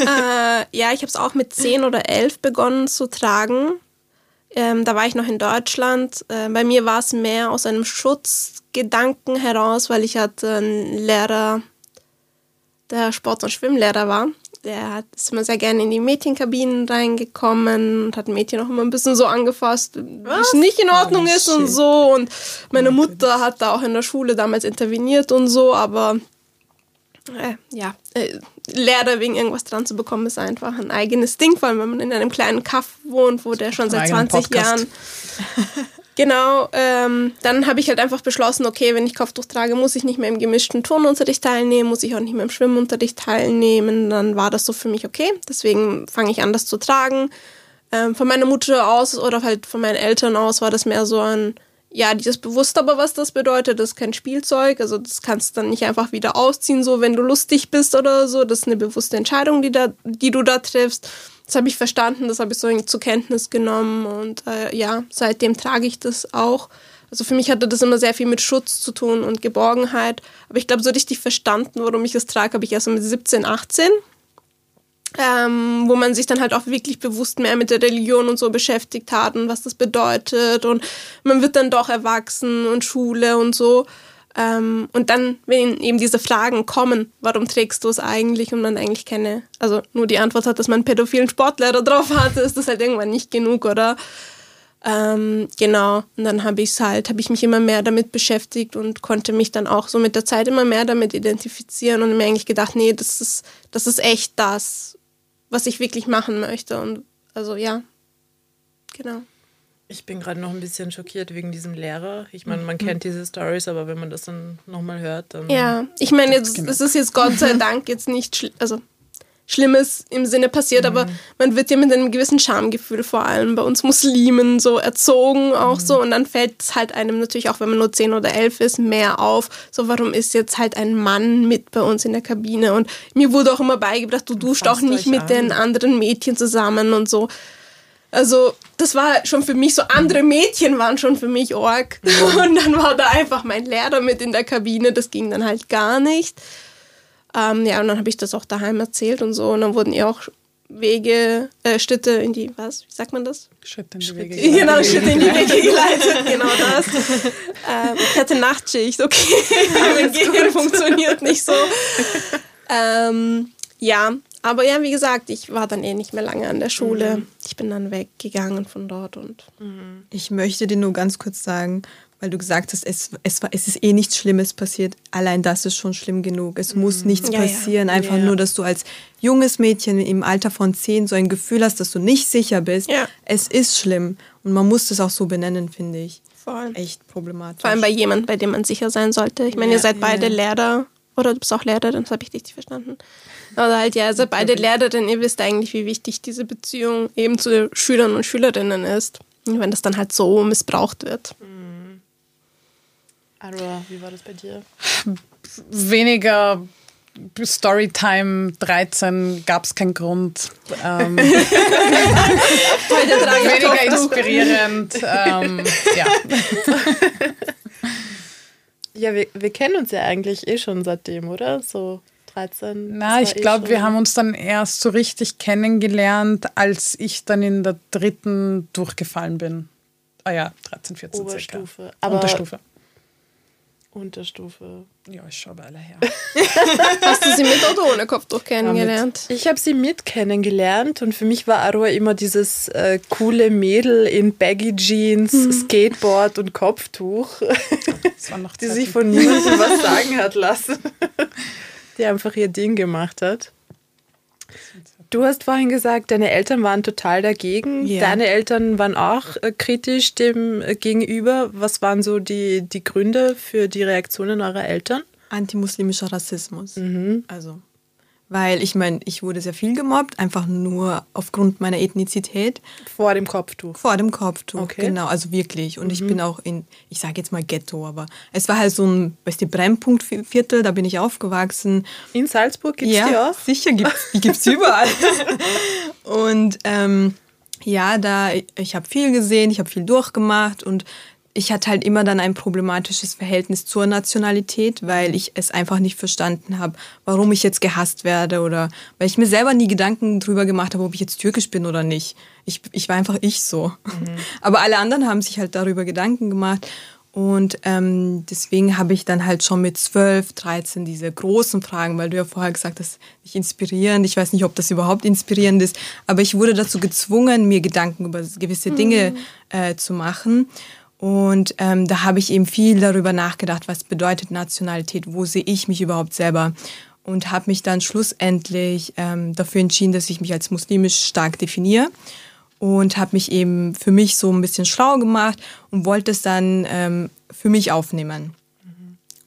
äh, ja, ich habe es auch mit 10 oder 11 begonnen zu tragen. Ähm, da war ich noch in Deutschland. Äh, bei mir war es mehr aus einem Schutzgedanken heraus, weil ich hatte einen Lehrer, der Sport- und Schwimmlehrer war. Der hat, ist immer sehr gerne in die Mädchenkabinen reingekommen und hat Mädchen auch immer ein bisschen so angefasst, es nicht in Ordnung Oh, ist und shit. so. Und meine Mutter hat da auch in der Schule damals interveniert und so, aber äh, ja, äh, Lehrer wegen irgendwas dran zu bekommen, ist einfach ein eigenes Ding, vor allem wenn man in einem kleinen Kaff wohnt, wo der schon seit eigenen 20 Podcast. Jahren Genau, ähm, dann habe ich halt einfach beschlossen, okay, wenn ich Kopftuch trage, muss ich nicht mehr im gemischten Turnunterricht teilnehmen, muss ich auch nicht mehr im Schwimmunterricht teilnehmen. Dann war das so für mich okay. Deswegen fange ich an, das zu tragen. Ähm, von meiner Mutter aus oder halt von meinen Eltern aus war das mehr so ein, ja, die ist bewusst aber, was das bedeutet. Das ist kein Spielzeug. Also das kannst du dann nicht einfach wieder ausziehen, so wenn du lustig bist oder so. Das ist eine bewusste Entscheidung, die, da, die du da triffst. Das habe ich verstanden, das habe ich so zur Kenntnis genommen und äh, ja, seitdem trage ich das auch. Also für mich hatte das immer sehr viel mit Schutz zu tun und Geborgenheit. Aber ich glaube, so richtig verstanden, warum ich das trage, habe ich erst mit 17, 18. Ähm, wo man sich dann halt auch wirklich bewusst mehr mit der Religion und so beschäftigt hat und was das bedeutet. Und man wird dann doch erwachsen und Schule und so. Ähm, und dann, wenn eben diese Fragen kommen, warum trägst du es eigentlich und man eigentlich keine, also nur die Antwort hat, dass man einen pädophilen Sportlehrer drauf hatte, ist das halt irgendwann nicht genug, oder? Ähm, genau, und dann habe ich halt, habe ich mich immer mehr damit beschäftigt und konnte mich dann auch so mit der Zeit immer mehr damit identifizieren und mir eigentlich gedacht, nee, das ist, das ist echt das, was ich wirklich machen möchte. Und also ja, genau. Ich bin gerade noch ein bisschen schockiert wegen diesem Lehrer. Ich meine, man kennt diese Stories, aber wenn man das dann nochmal hört, dann. Ja, ich meine, jetzt, es ist jetzt Gott sei Dank jetzt nicht, schl also Schlimmes im Sinne passiert, mhm. aber man wird ja mit einem gewissen Schamgefühl vor allem bei uns Muslimen so erzogen auch mhm. so und dann fällt es halt einem natürlich auch, wenn man nur 10 oder 11 ist, mehr auf, so warum ist jetzt halt ein Mann mit bei uns in der Kabine und mir wurde auch immer beigebracht, du duscht auch nicht mit an. den anderen Mädchen zusammen und so. Also das war schon für mich so, andere Mädchen waren schon für mich Org. Und dann war da einfach mein Lehrer mit in der Kabine, das ging dann halt gar nicht. Ähm, ja, und dann habe ich das auch daheim erzählt und so. Und dann wurden ihr auch Wege, äh, Schritte in die, was, wie sagt man das? Schritte in die Wege geleitet. Genau, Schritte in die Wege geleitet, genau das. Ähm, ich hatte Nachtschicht, okay, mein Gehirn funktioniert nicht so. Ähm, ja, aber ja, wie gesagt, ich war dann eh nicht mehr lange an der Schule. Mhm. Ich bin dann weggegangen von dort und. Mhm. Ich möchte dir nur ganz kurz sagen, weil du gesagt hast, es, es, war, es ist eh nichts Schlimmes passiert. Allein das ist schon schlimm genug. Es mhm. muss nichts ja, passieren. Ja. Einfach ja. nur, dass du als junges Mädchen im Alter von zehn so ein Gefühl hast, dass du nicht sicher bist. Es ist schlimm. Und man muss das auch so benennen, finde ich. Voll. Echt problematisch. Vor allem bei jemandem, bei dem man sicher sein sollte. Ich meine, ihr seid beide Lehrer. Oder du bist auch Lehrerin, das habe ich richtig verstanden. Oder halt, ja, also beide Lehrerin, ihr wisst eigentlich, wie wichtig diese Beziehung eben zu Schülern und Schülerinnen ist. Wenn das dann halt so missbraucht wird. Mhm. Arua, wie war das bei dir? Weniger Storytime 13 gab es keinen Grund. Ähm, weniger inspirierend. Ähm, ja. ja, wir, wir kennen uns ja eigentlich eh schon seitdem, oder? So 13. Na, ich eh glaube, wir haben uns dann erst so richtig kennengelernt, als ich dann in der dritten durchgefallen bin. Ah ja, 13, 14 Oberstufe. Circa. Aber Unterstufe. Unterstufe. Ja, ist schon Weile her. Hast du sie mit oder ohne Kopftuch kennengelernt? ich habe sie mit kennengelernt und für mich war Aroa immer dieses äh, coole Mädel in Baggy Jeans, mhm. Skateboard und Kopftuch, die sich von niemandem was sagen hat lassen, die einfach ihr Ding gemacht hat. Du hast vorhin gesagt, deine Eltern waren total dagegen. Yeah. Deine Eltern waren auch äh, kritisch dem äh, gegenüber. Was waren so die, die Gründe für die Reaktionen eurer Eltern? Antimuslimischer Rassismus. Mhm. Also weil ich meine, ich wurde sehr viel gemobbt, einfach nur aufgrund meiner Ethnizität. Vor dem Kopftuch. Vor dem Kopftuch, okay. genau, also wirklich. Und mhm. ich bin auch in, ich sage jetzt mal Ghetto, aber es war halt so ein, weißt du, Brennpunktviertel, da bin ich aufgewachsen. In Salzburg gibt es ja, die auch? sicher, gibt, die gibt es überall. und ähm, ja, da, ich habe viel gesehen, ich habe viel durchgemacht und ich hatte halt immer dann ein problematisches Verhältnis zur Nationalität, weil ich es einfach nicht verstanden habe, warum ich jetzt gehasst werde oder weil ich mir selber nie Gedanken drüber gemacht habe, ob ich jetzt türkisch bin oder nicht. Ich, ich war einfach ich so. Mhm. Aber alle anderen haben sich halt darüber Gedanken gemacht. Und ähm, deswegen habe ich dann halt schon mit 12, 13 diese großen Fragen, weil du ja vorher gesagt hast, nicht inspirierend. Ich weiß nicht, ob das überhaupt inspirierend ist, aber ich wurde dazu gezwungen, mir Gedanken über gewisse Dinge mhm. äh, zu machen. Und ähm, da habe ich eben viel darüber nachgedacht, was bedeutet Nationalität, wo sehe ich mich überhaupt selber. Und habe mich dann schlussendlich ähm, dafür entschieden, dass ich mich als muslimisch stark definiere. Und habe mich eben für mich so ein bisschen schlau gemacht und wollte es dann ähm, für mich aufnehmen.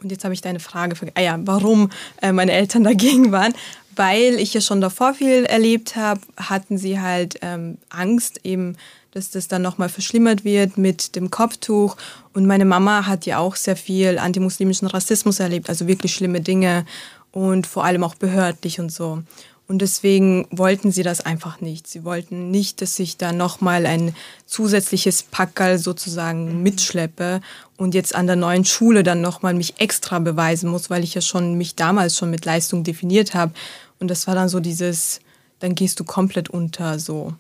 Und jetzt habe ich deine Frage, ah ja, warum äh, meine Eltern dagegen waren. Weil ich ja schon davor viel erlebt habe, hatten sie halt ähm, Angst, eben dass das dann nochmal verschlimmert wird mit dem Kopftuch. Und meine Mama hat ja auch sehr viel antimuslimischen Rassismus erlebt, also wirklich schlimme Dinge und vor allem auch behördlich und so. Und deswegen wollten sie das einfach nicht. Sie wollten nicht, dass ich da nochmal ein zusätzliches Packerl sozusagen mitschleppe und jetzt an der neuen Schule dann nochmal mich extra beweisen muss, weil ich ja schon mich damals schon mit Leistung definiert habe. Und das war dann so dieses, dann gehst du komplett unter so.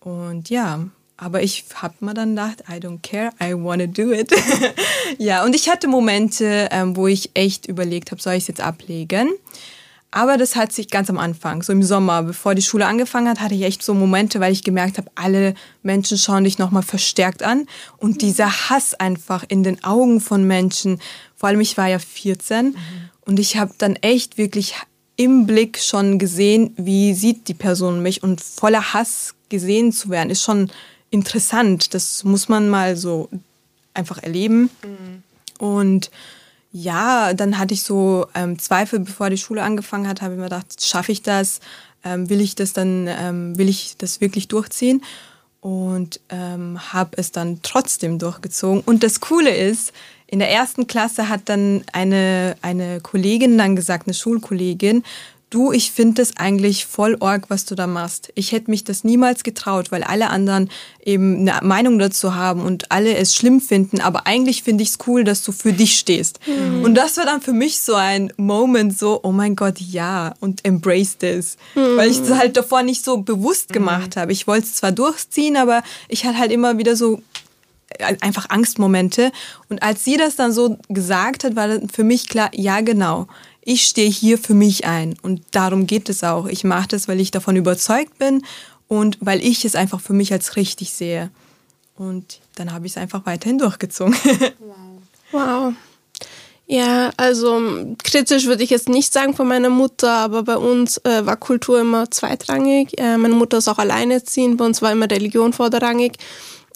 Und ja, aber ich habe mir dann gedacht, I don't care, I wanna do it. ja, und ich hatte Momente, ähm, wo ich echt überlegt habe, soll ich es jetzt ablegen? Aber das hat sich ganz am Anfang, so im Sommer, bevor die Schule angefangen hat, hatte ich echt so Momente, weil ich gemerkt habe, alle Menschen schauen dich nochmal verstärkt an. Und mhm. dieser Hass einfach in den Augen von Menschen, vor allem ich war ja 14 mhm. und ich habe dann echt wirklich im Blick schon gesehen, wie sieht die Person mich und voller Hass gesehen zu werden, ist schon interessant. Das muss man mal so einfach erleben. Mhm. Und ja, dann hatte ich so ähm, Zweifel, bevor die Schule angefangen hat, habe ich mir gedacht, schaffe ich das? ähm, will ich das dann, ähm, will ich das wirklich durchziehen? Und ähm, habe es dann trotzdem durchgezogen. Und das Coole ist, in der ersten Klasse hat dann eine, eine Kollegin dann gesagt, eine Schulkollegin, du, ich finde das eigentlich voll org, was du da machst. Ich hätte mich das niemals getraut, weil alle anderen eben eine Meinung dazu haben und alle es schlimm finden. Aber eigentlich finde ich es cool, dass du für dich stehst. Mhm. Und das war dann für mich so ein Moment, so, oh mein Gott, ja, und embrace this. Mhm. Weil ich es halt davor nicht so bewusst gemacht mhm. habe. Ich wollte es zwar durchziehen, aber ich hatte halt immer wieder so äh, einfach Angstmomente. Und als sie das dann so gesagt hat, war für mich klar, ja genau ich stehe hier für mich ein und darum geht es auch. Ich mache das, weil ich davon überzeugt bin und weil ich es einfach für mich als richtig sehe. Und dann habe ich es einfach weiterhin durchgezogen. Wow. wow. Ja, also kritisch würde ich jetzt nicht sagen von meiner Mutter, aber bei uns äh, war Kultur immer zweitrangig. Äh, meine Mutter ist auch alleinerziehend, bei uns war immer Religion vorderrangig.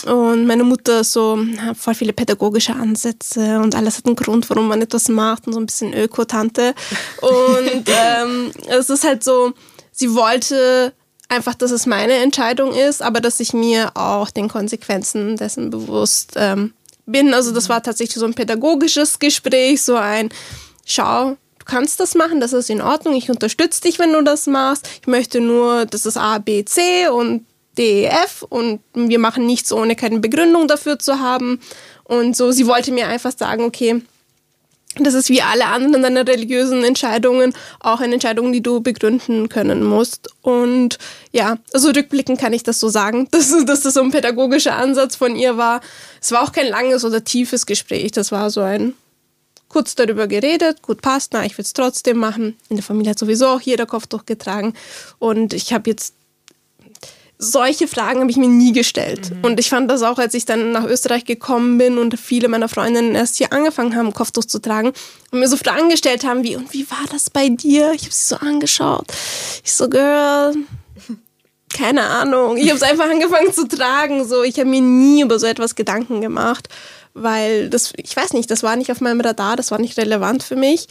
Und meine Mutter so voll viele pädagogische Ansätze und alles hat einen Grund, warum man etwas macht und so ein bisschen Öko-Tante. Und ähm, es ist halt so, sie wollte einfach, dass es meine Entscheidung ist, aber dass ich mir auch den Konsequenzen dessen bewusst ähm, bin. Also das war tatsächlich so ein pädagogisches Gespräch, so ein Schau, du kannst das machen, das ist in Ordnung, ich unterstütze dich, wenn du das machst. Ich möchte nur, dass es A, B, C und DEF und wir machen nichts, ohne keine Begründung dafür zu haben. Und so, sie wollte mir einfach sagen, okay, das ist wie alle anderen deiner religiösen Entscheidungen auch eine Entscheidung, die du begründen können musst. Und ja, also rückblickend kann ich das so sagen, dass, dass das so ein pädagogischer Ansatz von ihr war. Es war auch kein langes oder tiefes Gespräch, das war so ein kurz darüber geredet, gut passt, na, ich will es trotzdem machen. In der Familie hat sowieso auch jeder Kopf durchgetragen. Und ich habe jetzt solche Fragen habe ich mir nie gestellt. Mhm. Und ich fand das auch, als ich dann nach Österreich gekommen bin und viele meiner Freundinnen erst hier angefangen haben, Kopftuch zu tragen und mir so Fragen gestellt haben wie, und wie war das bei dir? Ich habe sie so angeschaut. Ich so, Girl, keine Ahnung. Ich habe es einfach angefangen zu tragen. So, ich habe mir nie über so etwas Gedanken gemacht, weil das, ich weiß nicht, das war nicht auf meinem Radar, das war nicht relevant für mich.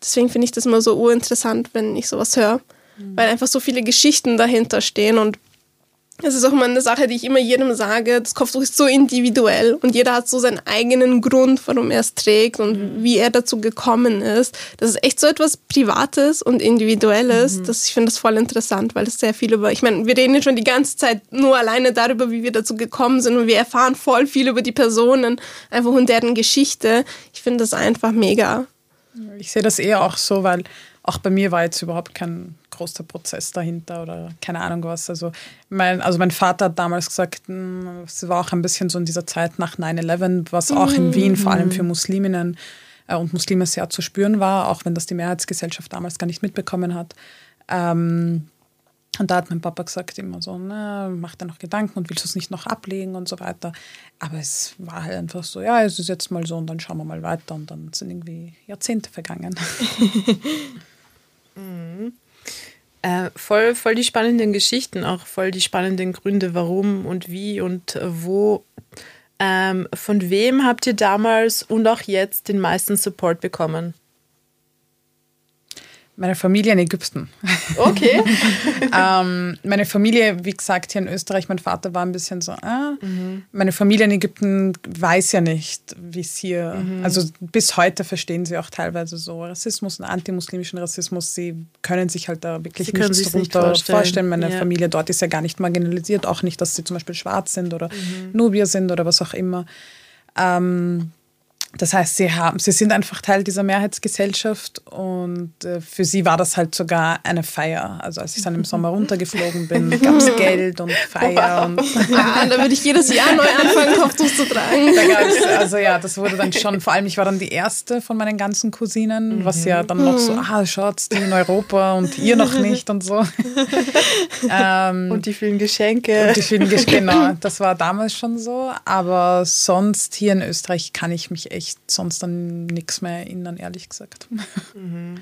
Deswegen finde ich das immer so urinteressant, wenn ich sowas höre. Mhm. Weil einfach so viele Geschichten dahinter stehen und das ist auch immer eine Sache, die ich immer jedem sage. Das Kopftuch ist so individuell und jeder hat so seinen eigenen Grund, warum er es trägt und mhm. wie er dazu gekommen ist. Das ist echt so etwas Privates und Individuelles. Mhm. Das, ich finde das voll interessant, weil das sehr viel über, ich meine, wir reden jetzt schon die ganze Zeit nur alleine darüber, wie wir dazu gekommen sind und wir erfahren voll viel über die Personen, einfach und deren Geschichte. Ich finde das einfach mega. Ich sehe das eher auch so, weil auch bei mir war jetzt überhaupt kein großer Prozess dahinter oder keine Ahnung was. Also mein, also mein Vater hat damals gesagt, hm, es war auch ein bisschen so in dieser Zeit nach 9-11, was auch in Wien vor allem für mhm. Musliminnen äh, und Muslime sehr zu spüren war, auch wenn das die Mehrheitsgesellschaft damals gar nicht mitbekommen hat. Ähm, und da hat mein Papa gesagt immer so, ne, mach dir noch Gedanken und willst du es nicht noch ablegen und so weiter. Aber es war halt einfach so, ja, es ist jetzt mal so und dann schauen wir mal weiter und dann sind irgendwie Jahrzehnte vergangen. mhm. Äh, voll, voll die spannenden Geschichten, auch voll die spannenden Gründe, warum und wie und wo. Ähm, von wem habt ihr damals und auch jetzt den meisten Support bekommen? Meine Familie in Ägypten. Okay. ähm, meine Familie, wie gesagt, hier in Österreich, mein Vater war ein bisschen so, äh. mhm. meine Familie in Ägypten weiß ja nicht, wie es hier, mhm. also bis heute verstehen sie auch teilweise so Rassismus und antimuslimischen Rassismus. Sie können sich halt da wirklich sie nichts darunter nicht vorstellen. vorstellen. Meine ja. Familie dort ist ja gar nicht marginalisiert, auch nicht, dass sie zum Beispiel schwarz sind oder mhm. Nubier sind oder was auch immer. Ähm, das heißt, sie, haben, sie sind einfach Teil dieser Mehrheitsgesellschaft und äh, für sie war das halt sogar eine Feier. Also als ich dann im Sommer runtergeflogen bin, gab es Geld und Feier. Wow. Und ja, da würde ich jedes Jahr neu anfangen, Kopftuch zu tragen. Da also ja, das wurde dann schon, vor allem ich war dann die erste von meinen ganzen Cousinen, was ja dann noch so, ah, schaut, die in Europa und ihr noch nicht und so. ähm, und die vielen Geschenke. Und die vielen Geschenke, genau. Das war damals schon so. Aber sonst hier in Österreich kann ich mich echt echt sonst an nichts mehr erinnern, ehrlich gesagt. Mhm.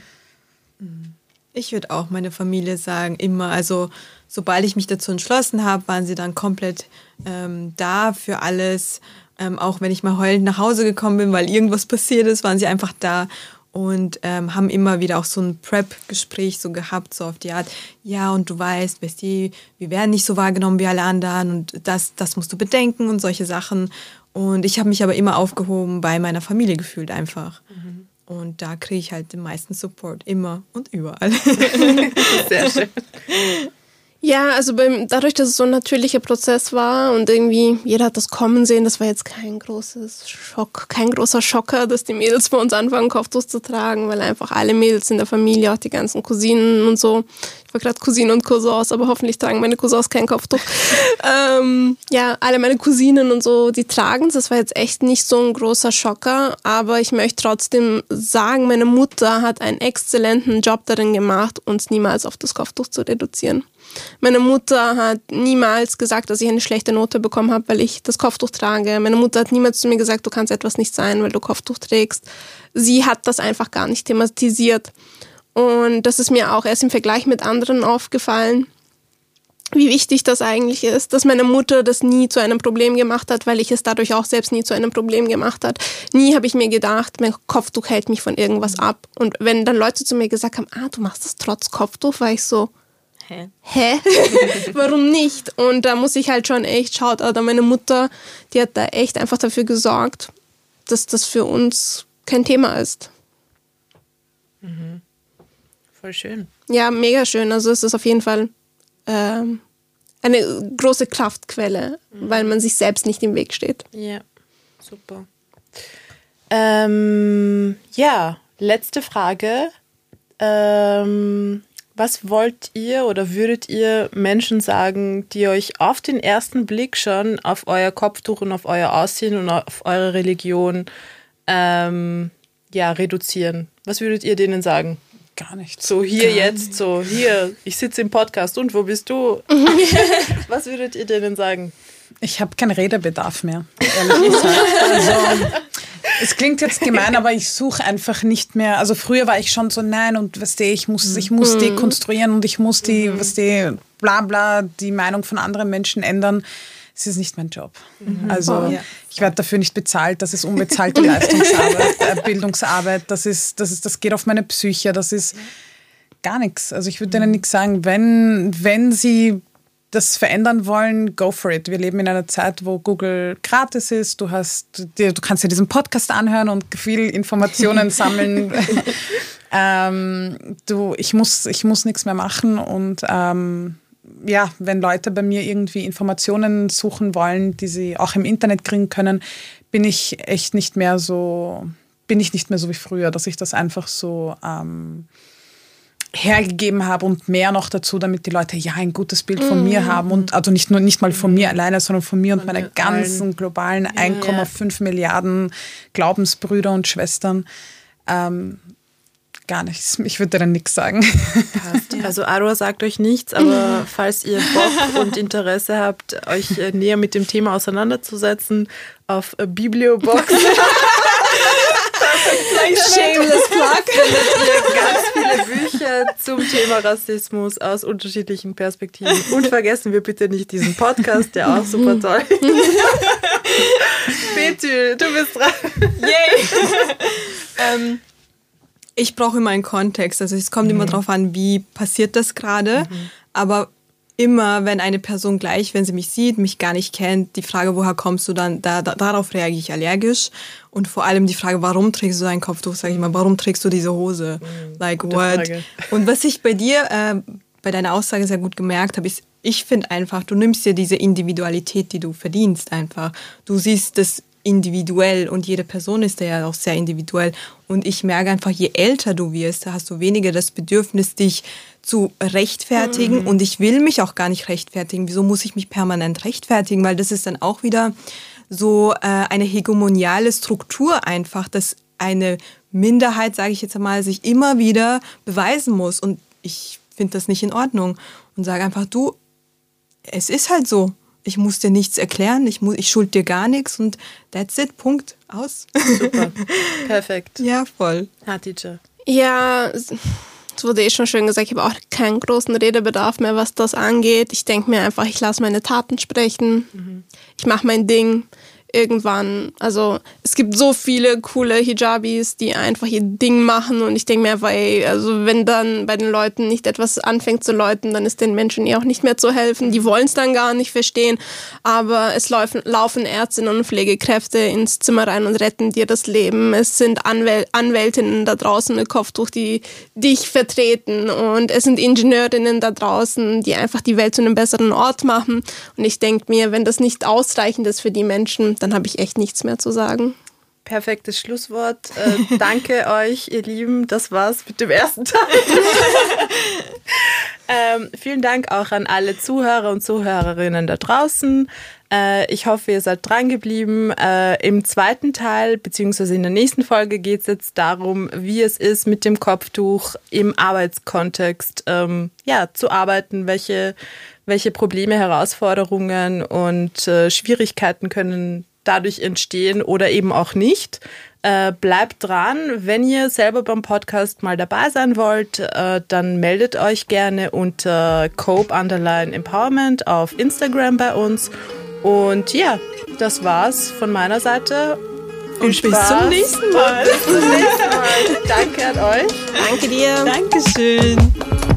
Ich würde auch meine Familie sagen, immer. Also sobald ich mich dazu entschlossen habe, waren sie dann komplett ähm, da für alles. Ähm, auch wenn ich mal heulend nach Hause gekommen bin, weil irgendwas passiert ist, waren sie einfach da. und ähm, haben immer wieder auch so ein Prep-Gespräch so gehabt, so auf die Art, ja, und du weißt, Bestie, wir werden nicht so wahrgenommen wie alle anderen und das, das musst du bedenken und solche Sachen. Und ich habe mich aber immer aufgehoben bei meiner Familie gefühlt einfach. Mhm. Und da kriege ich halt den meisten Support, immer und überall. Sehr schön. Ja, also beim, dadurch, dass es so ein natürlicher Prozess war und irgendwie jeder hat das kommen sehen, das war jetzt kein großes Schock, kein großer Schocker, dass die Mädels bei uns anfangen, Kopftuch zu tragen, weil einfach alle Mädels in der Familie, auch die ganzen Cousinen und so, ich war gerade Cousine und Cousins, aber hoffentlich tragen meine Cousins kein Kopftuch. ähm, ja, alle meine Cousinen und so, die tragen es. Das war jetzt echt nicht so ein großer Schocker, aber ich möchte trotzdem sagen, meine Mutter hat einen exzellenten Job darin gemacht, uns niemals auf das Kopftuch zu reduzieren. Meine Mutter hat niemals gesagt, dass ich eine schlechte Note bekommen habe, weil ich das Kopftuch trage. Meine Mutter hat niemals zu mir gesagt, du kannst etwas nicht sein, weil du Kopftuch trägst. Sie hat das einfach gar nicht thematisiert. Und das ist mir auch erst im Vergleich mit anderen aufgefallen, wie wichtig das eigentlich ist, dass meine Mutter das nie zu einem Problem gemacht hat, weil ich es dadurch auch selbst nie zu einem Problem gemacht hat. Nie habe ich mir gedacht, mein Kopftuch hält mich von irgendwas ab. Und wenn dann Leute zu mir gesagt haben, ah, du machst das trotz Kopftuch, war ich so, Hä? Hä? Warum nicht? Und da muss ich halt schon echt schaut, oder meine Mutter, die hat da echt einfach dafür gesorgt, dass das für uns kein Thema ist. Mhm. Voll schön. Ja, mega schön. Also es ist auf jeden Fall ähm, eine große Kraftquelle, mhm. weil man sich selbst nicht im Weg steht. Ja, super. Ähm, ja, letzte Frage. Ähm, was wollt ihr oder würdet ihr Menschen sagen, die euch auf den ersten Blick schon auf euer Kopftuch und auf euer Aussehen und auf eure Religion ähm, ja, reduzieren? Was würdet ihr denen sagen? Gar nichts. So hier Gar jetzt, nicht. so hier, ich sitze im Podcast und wo bist du? Was würdet ihr denen sagen? Ich habe keinen Redebedarf mehr, ehrlich gesagt. Also, es klingt jetzt gemein, aber ich suche einfach nicht mehr. Also früher war ich schon so, nein, und was du, ich muss, ich muss mhm. dekonstruieren und ich muss die, mhm. was du, bla bla, die Meinung von anderen Menschen ändern. Es ist nicht mein Job. Mhm. Also oh, ja. ich werde dafür nicht bezahlt. Das ist unbezahlte Leistungsarbeit, äh, Bildungsarbeit. Das ist, das ist, das geht auf meine Psyche. Das ist gar nichts. Also ich würde mhm. denen nichts sagen. Wenn, wenn sie das verändern wollen, go for it. Wir leben in einer Zeit, wo Google gratis ist. Du, hast, du kannst dir diesen Podcast anhören und viel Informationen sammeln. ähm, du, ich muss, ich muss nichts mehr machen und ähm, ja, wenn Leute bei mir irgendwie Informationen suchen wollen, die sie auch im Internet kriegen können, bin ich echt nicht mehr so, bin ich nicht mehr so wie früher, dass ich das einfach so ähm, hergegeben habe und mehr noch dazu, damit die Leute ja ein gutes Bild von mm. mir haben und also nicht nur nicht mal von mir alleine, sondern von mir und meiner ganzen globalen 1,5 Milliarden Glaubensbrüder und Schwestern. Ähm, gar nichts. Ich würde dann nichts sagen. Passt. Also Arua sagt euch nichts, aber falls ihr Bock und Interesse habt, euch äh, näher mit dem Thema auseinanderzusetzen, auf Bibliobox Shameless Plug. findet ihr ganz viele Bücher zum Thema Rassismus aus unterschiedlichen Perspektiven. Und vergessen wir bitte nicht diesen Podcast, der auch super toll ist. Betül, du bist dran. Yay! ähm, ich brauche immer einen Kontext. Also es kommt mhm. immer darauf an, wie passiert das gerade. Mhm. Aber immer, wenn eine Person gleich, wenn sie mich sieht, mich gar nicht kennt, die Frage, woher kommst du, dann da, da, darauf reagiere ich allergisch. Und vor allem die Frage, warum trägst du ein Kopftuch, sage ich mal, warum trägst du diese Hose? Mhm, like what? Frage. Und was ich bei dir, äh, bei deiner Aussage sehr gut gemerkt habe, ist, ich finde einfach, du nimmst dir diese Individualität, die du verdienst einfach. Du siehst das individuell und jede Person ist ja auch sehr individuell. Und ich merke einfach, je älter du wirst, hast du weniger das Bedürfnis, dich zu rechtfertigen. Mhm. Und ich will mich auch gar nicht rechtfertigen. Wieso muss ich mich permanent rechtfertigen? Weil das ist dann auch wieder so äh, eine hegemoniale Struktur einfach, dass eine Minderheit, sage ich jetzt einmal, sich immer wieder beweisen muss. Und ich finde das nicht in Ordnung. Und sage einfach, du, es ist halt so ich muss dir nichts erklären, ich, muss, ich schuld dir gar nichts und that's it, Punkt, aus. Super, perfekt. Ja, voll. Hatice. Ja, es wurde eh schon schön gesagt, ich habe auch keinen großen Redebedarf mehr, was das angeht. Ich denke mir einfach, ich lasse meine Taten sprechen, mhm. ich mache mein Ding. Irgendwann, also es gibt so viele coole Hijabis, die einfach ihr Ding machen und ich denke mir ey, also wenn dann bei den Leuten nicht etwas anfängt zu läuten, dann ist den Menschen eh auch nicht mehr zu helfen. Die wollen es dann gar nicht verstehen, aber es laufen, laufen Ärztinnen und Pflegekräfte ins Zimmer rein und retten dir das Leben. Es sind Anwäl Anwältinnen da draußen mit Kopftuch, die dich vertreten und es sind Ingenieurinnen da draußen, die einfach die Welt zu einem besseren Ort machen und ich denke mir, wenn das nicht ausreichend ist für die Menschen, dann habe ich echt nichts mehr zu sagen. Perfektes Schlusswort. Äh, danke euch, ihr Lieben. Das war's mit dem ersten Teil. ähm, vielen Dank auch an alle Zuhörer und Zuhörerinnen da draußen. Äh, ich hoffe, ihr seid dran geblieben. Äh, Im zweiten Teil, beziehungsweise in der nächsten Folge, geht es jetzt darum, wie es ist, mit dem Kopftuch im Arbeitskontext ähm, ja, zu arbeiten, welche, welche Probleme, Herausforderungen und äh, Schwierigkeiten können dadurch entstehen oder eben auch nicht. Äh, bleibt dran. Wenn ihr selber beim Podcast mal dabei sein wollt, äh, dann meldet euch gerne unter Cope Underline Empowerment auf Instagram bei uns. Und ja, das war's von meiner Seite. Und bis zum nächsten Mal. Bis zum nächsten Mal. Danke an euch. Danke dir. Dankeschön.